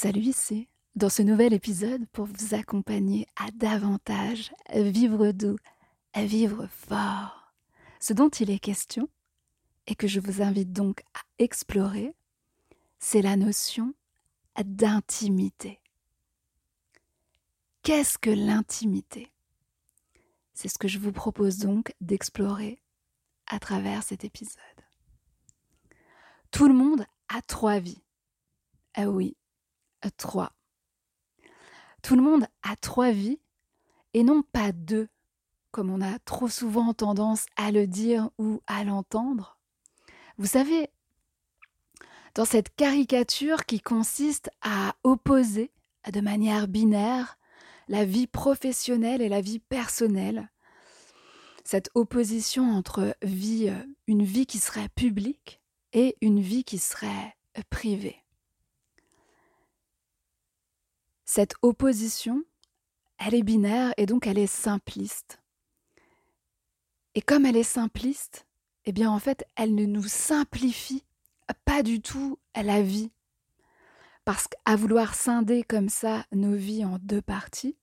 Salut ici, dans ce nouvel épisode pour vous accompagner à davantage vivre doux, à vivre fort. Ce dont il est question, et que je vous invite donc à explorer, c'est la notion d'intimité. Qu'est-ce que l'intimité? C'est ce que je vous propose donc d'explorer à travers cet épisode. Tout le monde a trois vies. Ah oui, trois. Tout le monde a trois vies et non pas deux, comme on a trop souvent tendance à le dire ou à l'entendre. Vous savez, dans cette caricature qui consiste à opposer de manière binaire la vie professionnelle et la vie personnelle, cette opposition entre vie, une vie qui serait publique et une vie qui serait privée. Cette opposition, elle est binaire et donc elle est simpliste. Et comme elle est simpliste, eh bien en fait, elle ne nous simplifie pas du tout la vie. Parce qu'à vouloir scinder comme ça nos vies en deux parties,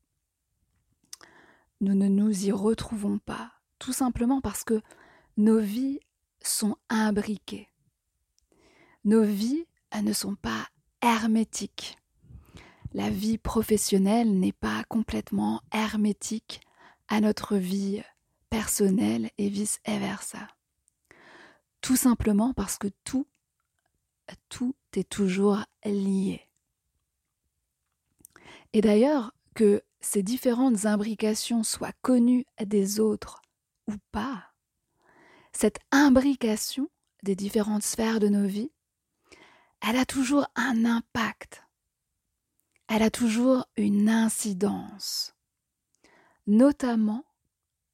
nous ne nous y retrouvons pas, tout simplement parce que nos vies sont imbriquées. Nos vies ne sont pas hermétiques la vie professionnelle n'est pas complètement hermétique à notre vie personnelle et vice-versa. Tout simplement parce que tout, tout est toujours lié. Et d'ailleurs, que ces différentes imbrications soient connues des autres ou pas, cette imbrication des différentes sphères de nos vies, elle a toujours un impact elle a toujours une incidence, notamment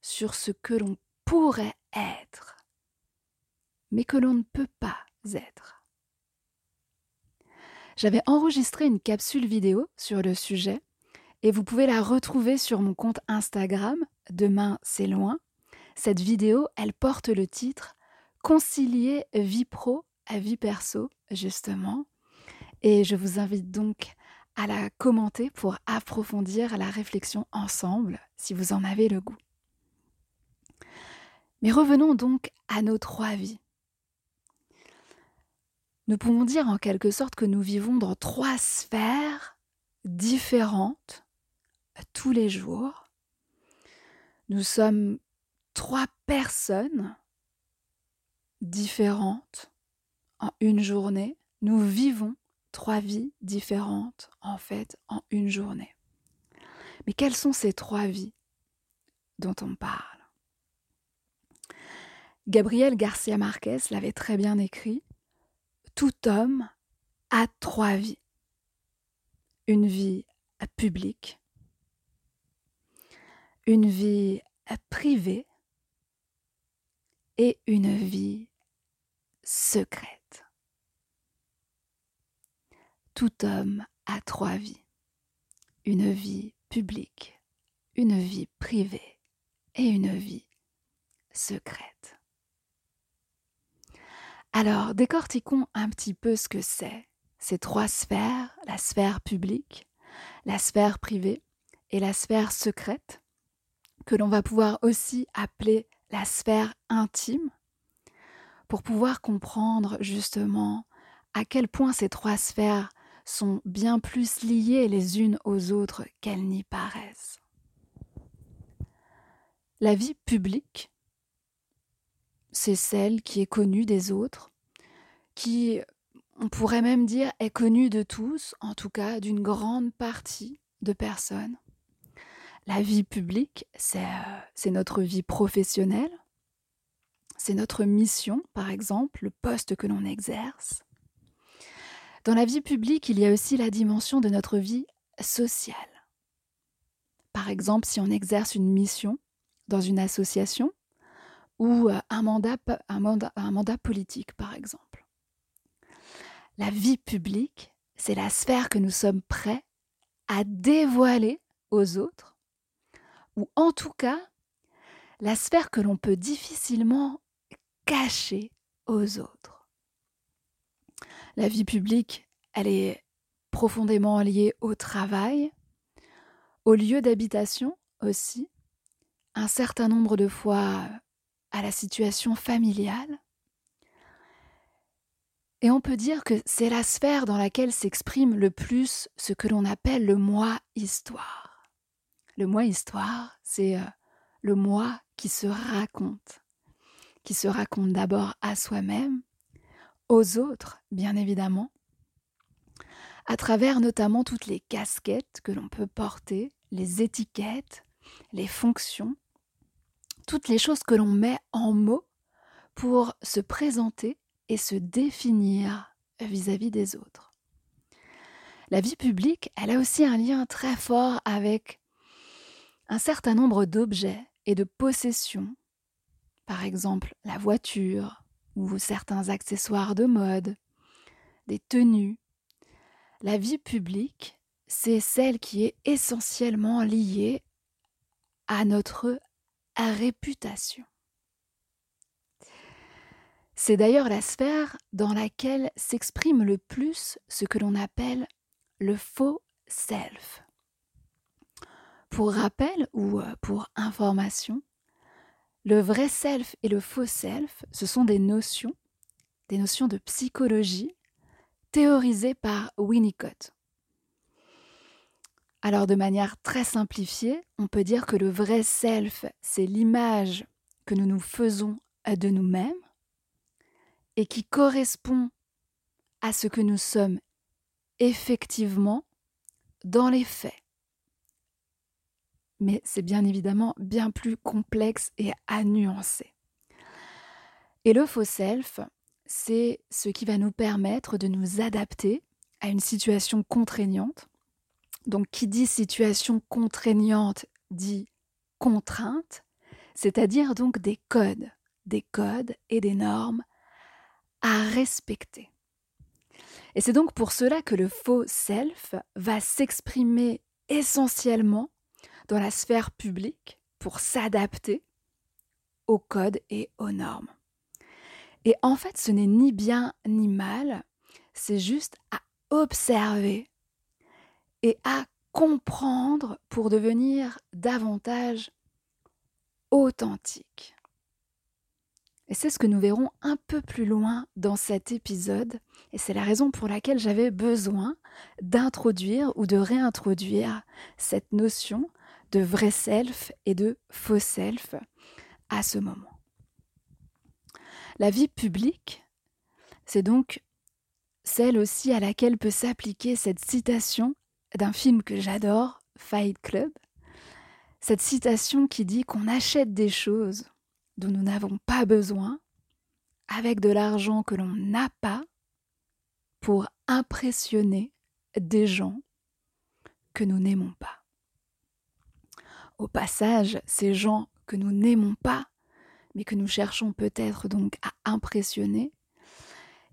sur ce que l'on pourrait être, mais que l'on ne peut pas être. J'avais enregistré une capsule vidéo sur le sujet et vous pouvez la retrouver sur mon compte Instagram, Demain c'est loin. Cette vidéo, elle porte le titre Concilier vie pro à vie perso, justement. Et je vous invite donc à la commenter pour approfondir la réflexion ensemble si vous en avez le goût. Mais revenons donc à nos trois vies. Nous pouvons dire en quelque sorte que nous vivons dans trois sphères différentes tous les jours. Nous sommes trois personnes différentes en une journée. Nous vivons trois vies différentes en fait en une journée. Mais quelles sont ces trois vies dont on parle? Gabriel Garcia Marquez l'avait très bien écrit. Tout homme a trois vies. Une vie publique, une vie privée et une vie secrète. Tout homme a trois vies. Une vie publique, une vie privée et une vie secrète. Alors, décortiquons un petit peu ce que c'est ces trois sphères, la sphère publique, la sphère privée et la sphère secrète, que l'on va pouvoir aussi appeler la sphère intime, pour pouvoir comprendre justement à quel point ces trois sphères sont bien plus liées les unes aux autres qu'elles n'y paraissent. La vie publique, c'est celle qui est connue des autres, qui, on pourrait même dire, est connue de tous, en tout cas d'une grande partie de personnes. La vie publique, c'est euh, notre vie professionnelle, c'est notre mission, par exemple, le poste que l'on exerce. Dans la vie publique, il y a aussi la dimension de notre vie sociale. Par exemple, si on exerce une mission dans une association ou euh, un mandat, politique, par exemple. La vie publique, c'est la sphère que nous sommes prêts à dévoiler aux autres, ou en tout cas, la sphère que l'on peut difficilement cacher aux autres. La vie publique, elle est profondément liées au travail, au lieu d'habitation aussi, un certain nombre de fois à la situation familiale. Et on peut dire que c'est la sphère dans laquelle s'exprime le plus ce que l'on appelle le moi histoire. Le moi histoire, c'est euh, le moi qui se raconte, qui se raconte d'abord à soi-même, aux autres, bien évidemment, à travers notamment toutes les casquettes que l'on peut porter, les étiquettes, les fonctions, toutes les choses que l'on met en mots pour se présenter et se définir vis-à-vis des autres. La vie publique, elle a aussi un lien très fort avec un certain nombre d'objets et de possessions, par exemple la voiture ou certains accessoires de mode, des tenues. La vie publique, c'est celle qui est essentiellement liée à notre réputation. C'est d'ailleurs la sphère dans laquelle s'exprime le plus ce que l'on appelle le faux self. Pour rappel ou euh, pour information, le vrai self et le faux self, ce sont des notions, des notions de psychologie théorisées par Winnicott. Alors de manière très simplifiée, on peut dire que le vrai self, c'est l'image que nous nous faisons de nous-mêmes et qui correspond à ce que nous sommes effectivement dans les faits. Mais c'est bien évidemment bien plus complexe et à nuancer. Et le faux self, c'est ce qui va nous permettre de nous adapter à une situation contraignante donc qui dit situation contraignante dit contrainte, c'est-à-dire donc des codes, des codes et des normes à respecter. Et c'est donc pour cela que le faux self va s'exprimer essentiellement dans la sphère publique pour s'adapter aux codes et aux normes. Et en fait, ce n'est ni bien ni mal, c'est juste à observer et à comprendre pour devenir davantage authentique. Et c'est ce que nous verrons un peu plus loin dans cet épisode, et c'est la raison pour laquelle j'avais besoin d'introduire ou de réintroduire cette notion de vrai self et de faux self à ce moment. La vie publique, c'est donc celle aussi à laquelle peut s'appliquer cette citation d'un film que j'adore, Fight Club, cette citation qui dit qu'on achète des choses dont nous n'avons pas besoin avec de l'argent que l'on n'a pas pour impressionner des gens que nous n'aimons pas. Au passage, ces gens que nous n'aimons pas, mais que nous cherchons peut-être donc à impressionner,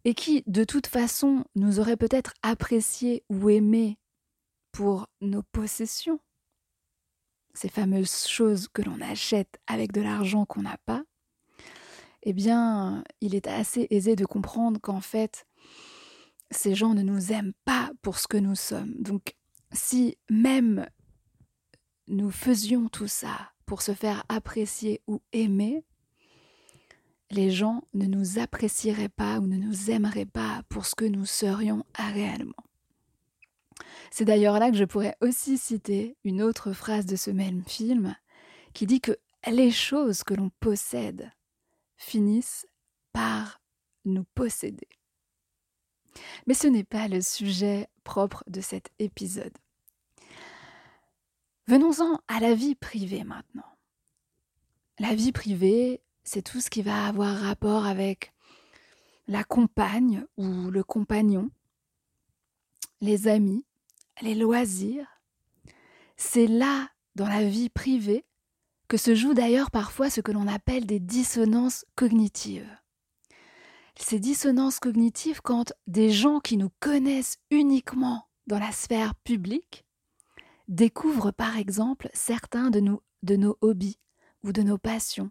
et qui de toute façon nous auraient peut-être apprécié ou aimé pour nos possessions, ces fameuses choses que l'on achète avec de l'argent qu'on n'a pas, eh bien, il est assez aisé de comprendre qu'en fait, ces gens ne nous aiment pas pour ce que nous sommes. Donc, si même nous faisions tout ça pour se faire apprécier ou aimer, les gens ne nous apprécieraient pas ou ne nous aimeraient pas pour ce que nous serions réellement. C'est d'ailleurs là que je pourrais aussi citer une autre phrase de ce même film qui dit que les choses que l'on possède finissent par nous posséder. Mais ce n'est pas le sujet propre de cet épisode. Venons-en à la vie privée maintenant. La vie privée, c'est tout ce qui va avoir rapport avec la compagne ou le compagnon, les amis, les loisirs. C'est là, dans la vie privée, que se joue d'ailleurs parfois ce que l'on appelle des dissonances cognitives. Ces dissonances cognitives quand des gens qui nous connaissent uniquement dans la sphère publique découvrent par exemple certains de nos hobbies ou de nos passions,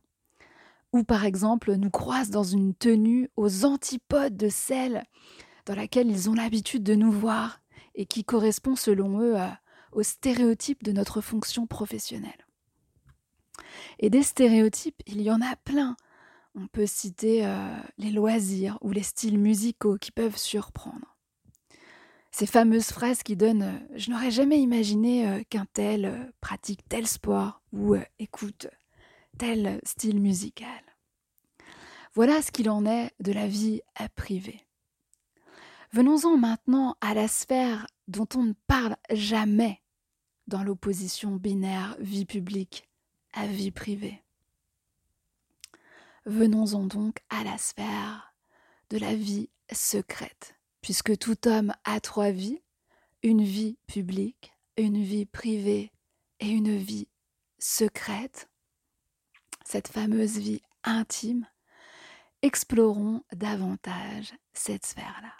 ou par exemple nous croisent dans une tenue aux antipodes de celle dans laquelle ils ont l'habitude de nous voir et qui correspond selon eux aux stéréotypes de notre fonction professionnelle. Et des stéréotypes, il y en a plein. On peut citer euh, les loisirs ou les styles musicaux qui peuvent surprendre. Ces fameuses phrases qui donnent euh, Je n'aurais jamais imaginé euh, qu'un tel pratique tel sport ou écoute tel style musical. Voilà ce qu'il en est de la vie à privée. Venons-en maintenant à la sphère dont on ne parle jamais dans l'opposition binaire vie publique à vie privée. Venons-en donc à la sphère de la vie secrète, puisque tout homme a trois vies, une vie publique, une vie privée et une vie secrète, cette fameuse vie intime, explorons davantage cette sphère-là.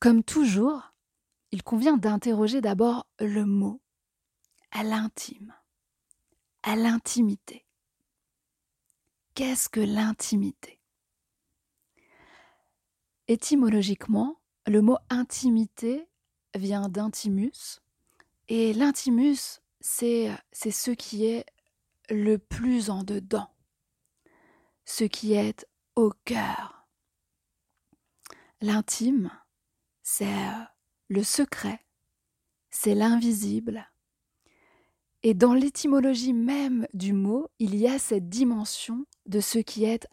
Comme toujours, il convient d'interroger d'abord le mot à l'intime, à l'intimité. Qu'est-ce que l'intimité? Étymologiquement, le mot intimité vient d'intimus, et l'intimus, c'est ce qui est le plus en dedans, ce qui est au cœur. L'intime, c'est le secret, c'est l'invisible. Et dans l'étymologie même du mot, il y a cette dimension de ce qui est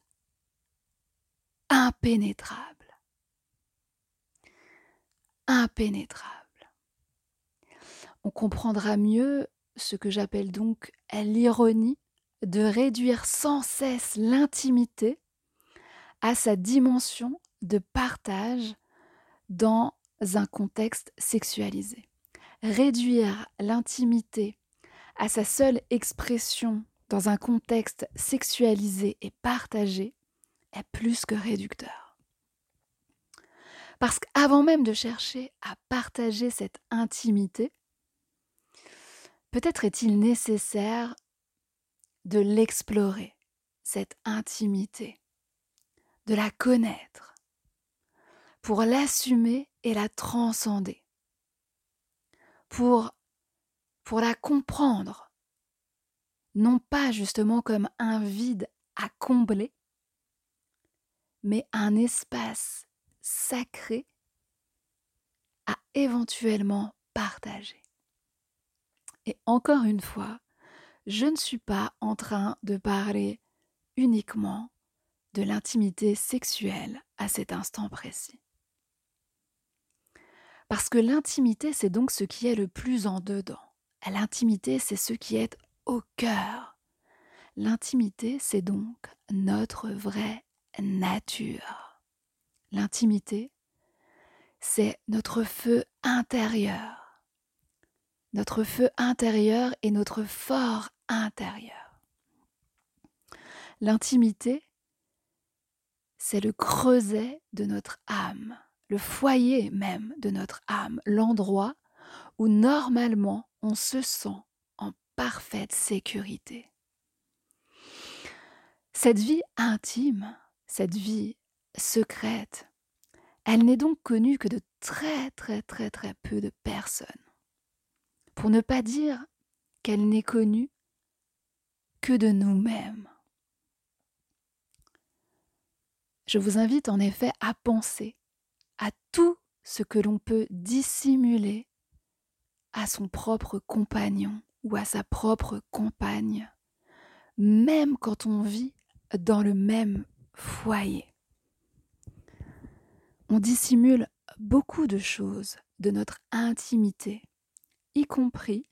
impénétrable. Impénétrable. On comprendra mieux ce que j'appelle donc l'ironie de réduire sans cesse l'intimité à sa dimension de partage dans un contexte sexualisé. Réduire l'intimité à sa seule expression dans un contexte sexualisé et partagé est plus que réducteur. Parce qu'avant même de chercher à partager cette intimité, peut-être est-il nécessaire de l'explorer, cette intimité, de la connaître, pour l'assumer et la transcender, pour, pour la comprendre, non pas justement comme un vide à combler, mais un espace sacré à éventuellement partager. Et encore une fois, je ne suis pas en train de parler uniquement de l'intimité sexuelle à cet instant précis. Parce que l'intimité, c'est donc ce qui est le plus en dedans. L'intimité, c'est ce qui est au cœur. L'intimité, c'est donc notre vraie nature. L'intimité, c'est notre feu intérieur. Notre feu intérieur et notre fort intérieur. L'intimité, c'est le creuset de notre âme le foyer même de notre âme, l'endroit où normalement on se sent en parfaite sécurité. Cette vie intime, cette vie secrète, elle n'est donc connue que de très très très très peu de personnes. Pour ne pas dire qu'elle n'est connue que de nous-mêmes. Je vous invite en effet à penser à tout ce que l'on peut dissimuler à son propre compagnon ou à sa propre compagne, même quand on vit dans le même foyer. On dissimule beaucoup de choses de notre intimité, y compris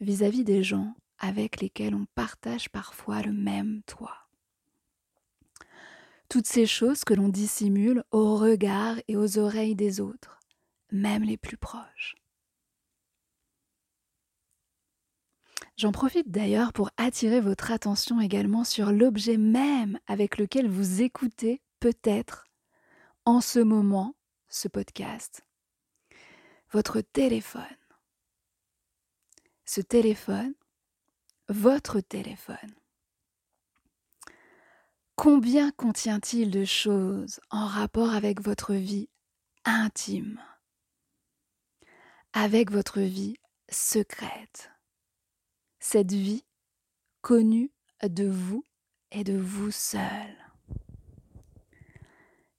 vis-à-vis des gens avec lesquels on partage parfois le même toit toutes ces choses que l'on dissimule au regard et aux oreilles des autres, même les plus proches. J'en profite d'ailleurs pour attirer votre attention également sur l'objet même avec lequel vous écoutez peut-être en ce moment ce podcast. Votre téléphone. Ce téléphone, votre téléphone. Combien contient-il de choses en rapport avec votre vie intime, avec votre vie secrète. Cette vie connue de vous et de vous seul.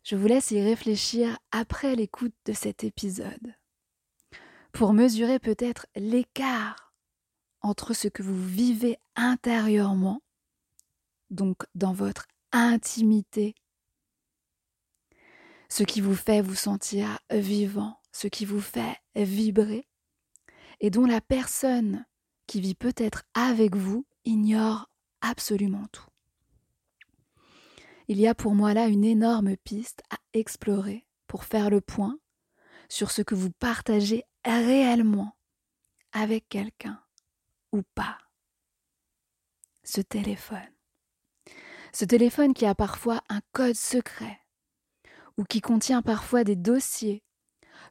Je vous laisse y réfléchir après l'écoute de cet épisode pour mesurer peut-être l'écart entre ce que vous vivez intérieurement, donc dans votre intimité, ce qui vous fait vous sentir vivant, ce qui vous fait vibrer, et dont la personne qui vit peut-être avec vous ignore absolument tout. Il y a pour moi là une énorme piste à explorer pour faire le point sur ce que vous partagez réellement avec quelqu'un ou pas. Ce téléphone. Ce téléphone qui a parfois un code secret ou qui contient parfois des dossiers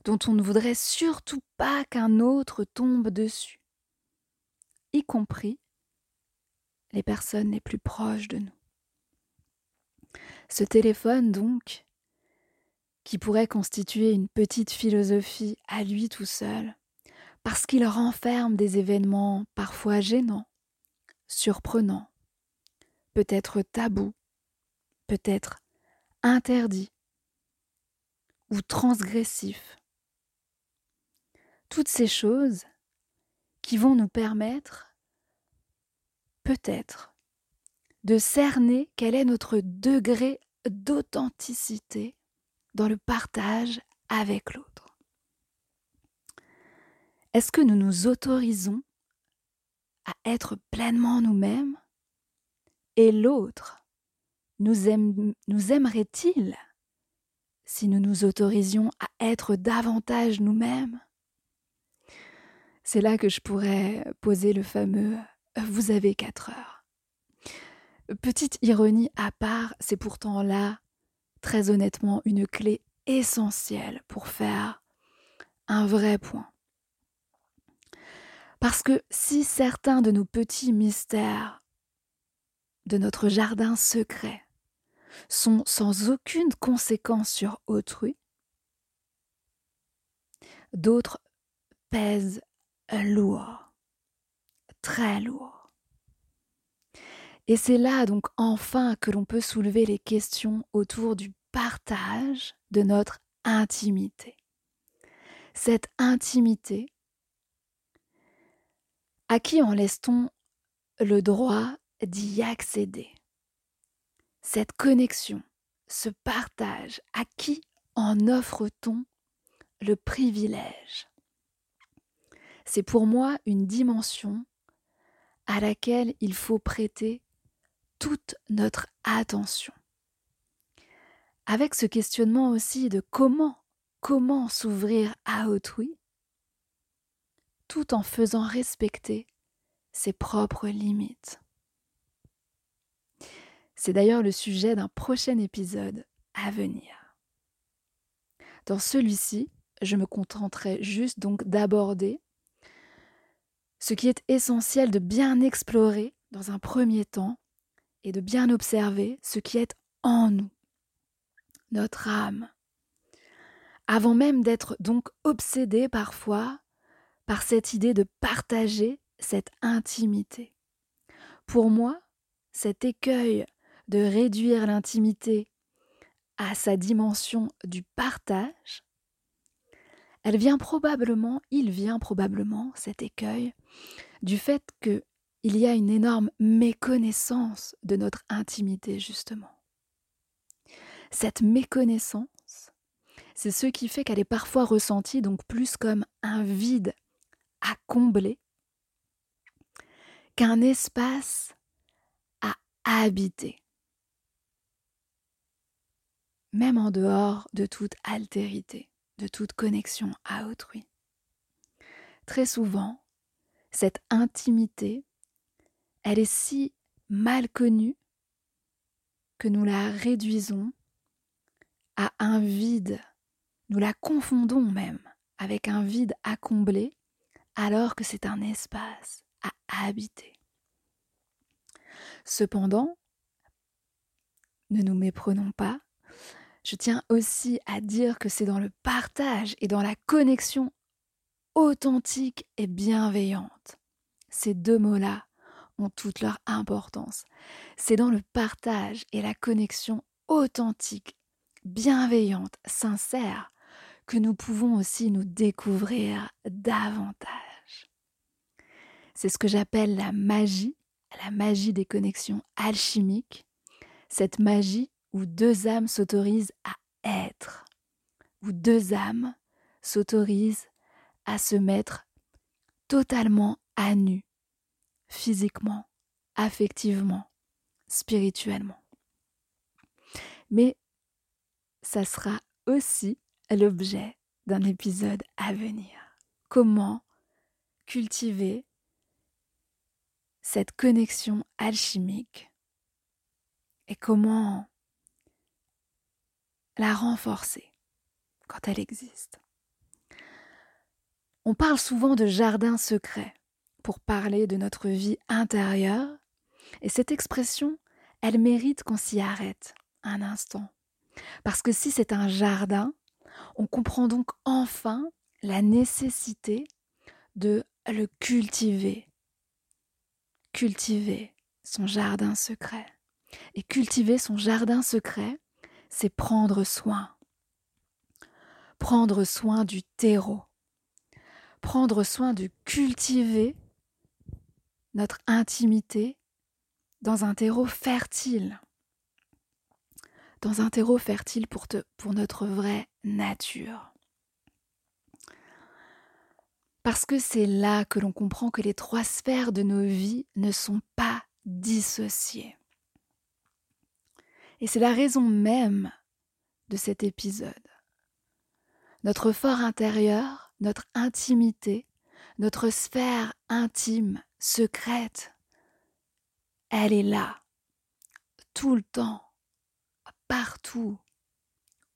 dont on ne voudrait surtout pas qu'un autre tombe dessus, y compris les personnes les plus proches de nous. Ce téléphone, donc, qui pourrait constituer une petite philosophie à lui tout seul, parce qu'il renferme des événements parfois gênants, surprenants, peut-être tabous, peut-être interdits ou transgressifs. Toutes ces choses qui vont nous permettre, peut-être, de cerner quel est notre degré d'authenticité dans le partage avec l'autre. Est-ce que nous nous autorisons à être pleinement nous-mêmes et l'autre nous, aime, nous aimerait-il si nous nous autorisions à être davantage nous-mêmes? C'est là que je pourrais poser le fameux vous avez quatre heures. Petite ironie à part, c'est pourtant là, très honnêtement, une clé essentielle pour faire un vrai point. Parce que si certains de nos petits mystères de notre jardin secret sont sans aucune conséquence sur autrui, d'autres pèsent lourd, très lourd. Et c'est là donc enfin que l'on peut soulever les questions autour du partage de notre intimité. Cette intimité, à qui en laisse-t-on le droit d'y accéder? Cette connexion, ce partage, à qui en offre-t-on le privilège? C'est pour moi une dimension à laquelle il faut prêter toute notre attention. Avec ce questionnement aussi de comment, comment s'ouvrir à autrui, tout en faisant respecter ses propres limites. C'est d'ailleurs le sujet d'un prochain épisode à venir. Dans celui-ci, je me contenterai juste donc d'aborder ce qui est essentiel de bien explorer dans un premier temps et de bien observer ce qui est en nous, notre âme, avant même d'être donc obsédé parfois par cette idée de partager cette intimité. Pour moi, cet écueil de réduire l'intimité à sa dimension du partage, elle vient probablement, il vient probablement, cet écueil, du fait que il y a une énorme méconnaissance de notre intimité, justement. Cette méconnaissance, c'est ce qui fait qu'elle est parfois ressentie donc plus comme un vide à combler qu'un espace à habiter, même en dehors de toute altérité, de toute connexion à autrui. Très souvent, cette intimité elle est si mal connue que nous la réduisons à un vide, nous la confondons même avec un vide à combler alors que c'est un espace à habiter. Cependant, ne nous méprenons pas, je tiens aussi à dire que c'est dans le partage et dans la connexion authentique et bienveillante. Ces deux mots-là ont toute leur importance. C'est dans le partage et la connexion authentique, bienveillante, sincère, que nous pouvons aussi nous découvrir davantage. C'est ce que j'appelle la magie, la magie des connexions alchimiques, cette magie où deux âmes s'autorisent à être, où deux âmes s'autorisent à se mettre totalement à nu, physiquement, affectivement, spirituellement. Mais ça sera aussi l'objet d'un épisode à venir. Comment cultiver cette connexion alchimique et comment la renforcer quand elle existe. On parle souvent de jardin secret pour parler de notre vie intérieure, et cette expression, elle mérite qu'on s'y arrête un instant. Parce que si c'est un jardin, on comprend donc enfin la nécessité de le cultiver. Cultiver son jardin secret. Et cultiver son jardin secret, c'est prendre soin. Prendre soin du terreau. Prendre soin de cultiver notre intimité dans un terreau fertile. Dans un terreau fertile pour, notre vraie nature. Parce que c'est là que l'on comprend que les trois sphères de nos vies ne sont pas dissociées. Et c'est la raison même de cet épisode. Notre fort intérieur, notre intimité, notre sphère intime, secrète, elle est là, tout le temps, partout,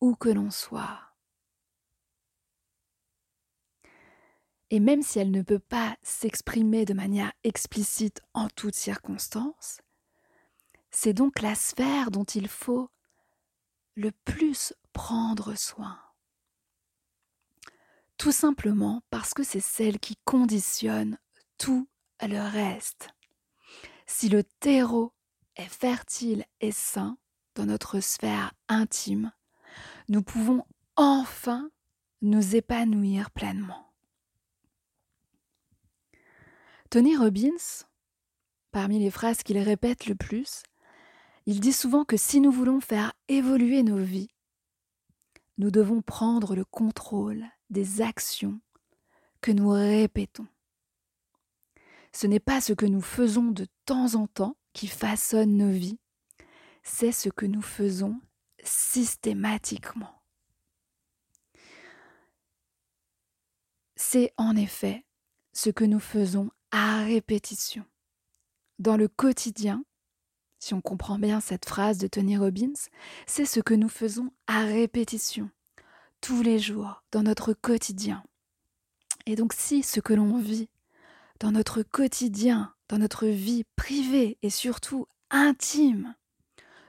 où que l'on soit. Et même si elle ne peut pas s'exprimer de manière explicite en toutes circonstances, c'est donc la sphère dont il faut le plus prendre soin. Tout simplement parce que c'est celle qui conditionne tout le reste. Si le terreau est fertile et sain dans notre sphère intime, nous pouvons enfin nous épanouir pleinement. Tony Robbins, parmi les phrases qu'il répète le plus, il dit souvent que si nous voulons faire évoluer nos vies, nous devons prendre le contrôle des actions que nous répétons. Ce n'est pas ce que nous faisons de temps en temps qui façonne nos vies, c'est ce que nous faisons systématiquement. C'est en effet ce que nous faisons à répétition. Dans le quotidien, si on comprend bien cette phrase de Tony Robbins, c'est ce que nous faisons à répétition, tous les jours, dans notre quotidien. Et donc si ce que l'on vit dans notre quotidien, dans notre vie privée et surtout intime,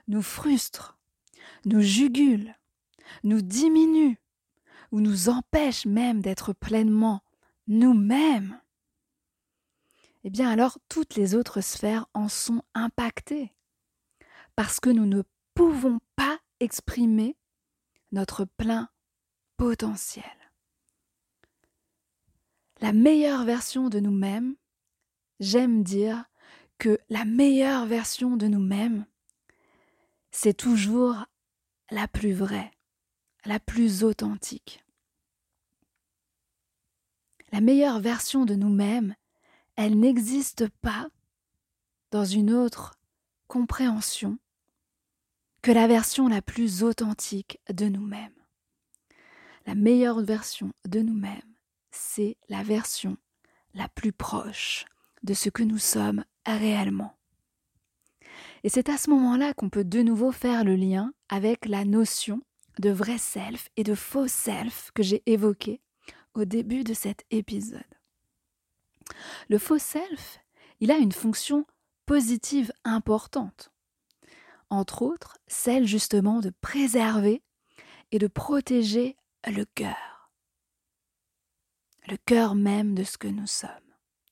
nous frustre, nous jugule, nous diminue ou nous empêche même d'être pleinement nous-mêmes, eh bien alors toutes les autres sphères en sont impactées parce que nous ne pouvons pas exprimer notre plein potentiel la meilleure version de nous-mêmes, j'aime dire que la meilleure version de nous-mêmes, c'est toujours la plus vraie, la plus authentique. La meilleure version de nous-mêmes, elle n'existe pas dans une autre compréhension que la version la plus authentique de nous-mêmes. La meilleure version de nous-mêmes, c'est la version la plus proche de ce que nous sommes réellement. Et c'est à ce moment-là qu'on peut de nouveau faire le lien avec la notion de vrai self et de faux self que j'ai évoqué au début de cet épisode. Le faux self, il a une fonction positive importante. Entre autres, celle justement de préserver et de protéger le cœur le cœur même de ce que nous sommes,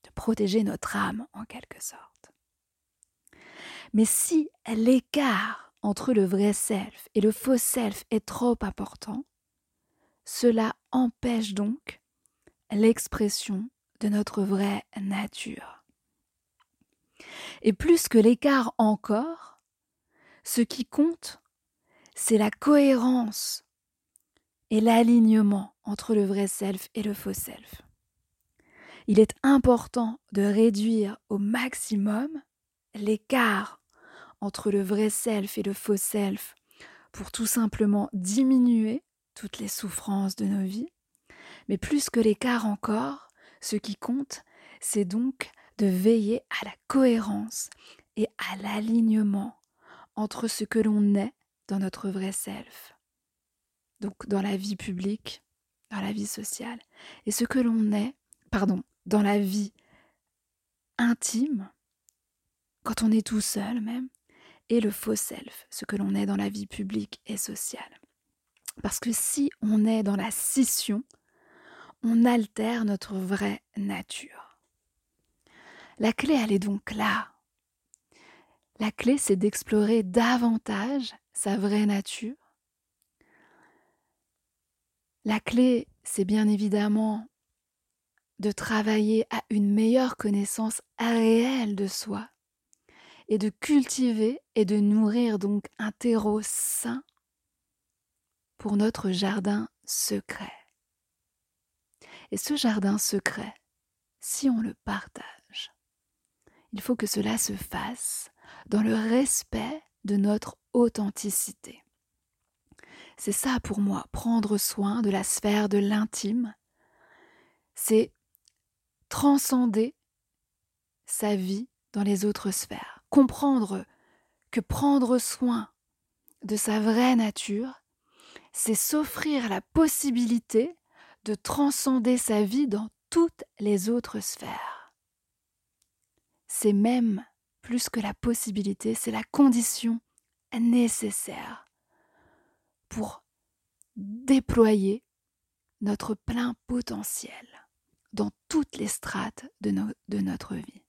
de protéger notre âme en quelque sorte. Mais si l'écart entre le vrai self et le faux self est trop important, cela empêche donc l'expression de notre vraie nature. Et plus que l'écart encore, ce qui compte, c'est la cohérence et l'alignement entre le vrai self et le faux self. Il est important de réduire au maximum l'écart entre le vrai self et le faux self pour tout simplement diminuer toutes les souffrances de nos vies. Mais plus que l'écart encore, ce qui compte, c'est donc de veiller à la cohérence et à l'alignement entre ce que l'on est dans notre vrai self, donc dans la vie publique, dans la vie sociale, et ce que l'on est, pardon, dans la vie intime, quand on est tout seul même, et le faux self, ce que l'on est dans la vie publique et sociale. Parce que si on est dans la scission, on altère notre vraie nature. La clé, elle est donc là. La clé, c'est d'explorer davantage sa vraie nature. La clé, c'est bien évidemment de travailler à une meilleure connaissance réelle de soi et de cultiver et de nourrir donc un terreau sain pour notre jardin secret. Et ce jardin secret, si on le partage, il faut que cela se fasse dans le respect de notre authenticité. C'est ça pour moi, prendre soin de la sphère de l'intime, c'est transcender sa vie dans les autres sphères, comprendre que prendre soin de sa vraie nature, c'est s'offrir la possibilité de transcender sa vie dans toutes les autres sphères. C'est même plus que la possibilité, c'est la condition nécessaire pour déployer notre plein potentiel dans toutes les strates de, notre vie.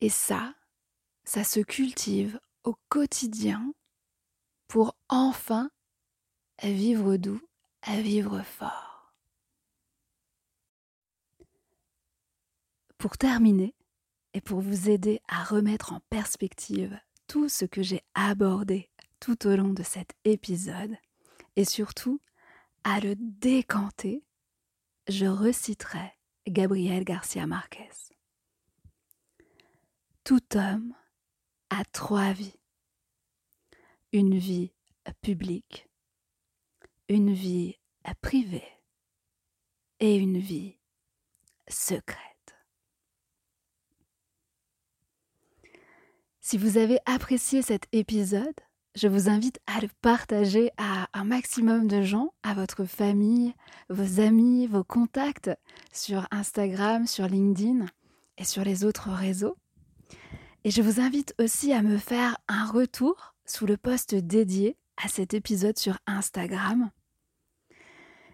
Et ça, ça se cultive au quotidien pour enfin vivre doux, à vivre fort. Pour terminer, et pour vous aider à remettre en perspective tout ce que j'ai abordé tout au long de cet épisode, et surtout à le décanter, je reciterai Gabriel Garcia Marquez. Tout homme a trois vies. Une vie publique, une vie privée et une vie secrète. Si vous avez apprécié cet épisode, je vous invite à le partager à un maximum de gens, à votre famille, vos amis, vos contacts sur Instagram, sur LinkedIn et sur les autres réseaux. Et je vous invite aussi à me faire un retour sous le post dédié à cet épisode sur Instagram.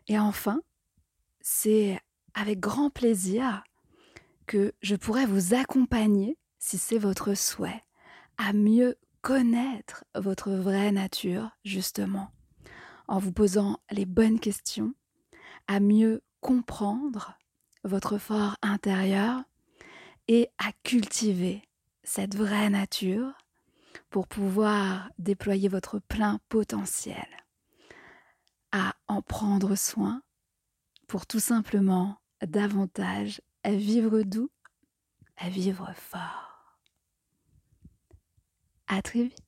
Et enfin, c'est avec grand plaisir que je pourrais vous accompagner, si c'est votre souhait, à mieux connaître votre vraie nature, justement, en vous posant les bonnes questions, à mieux comprendre votre fort intérieur et à cultiver cette vraie nature pour pouvoir déployer votre plein potentiel, à en prendre soin pour tout simplement davantage vivre doux, à vivre fort. À très vite.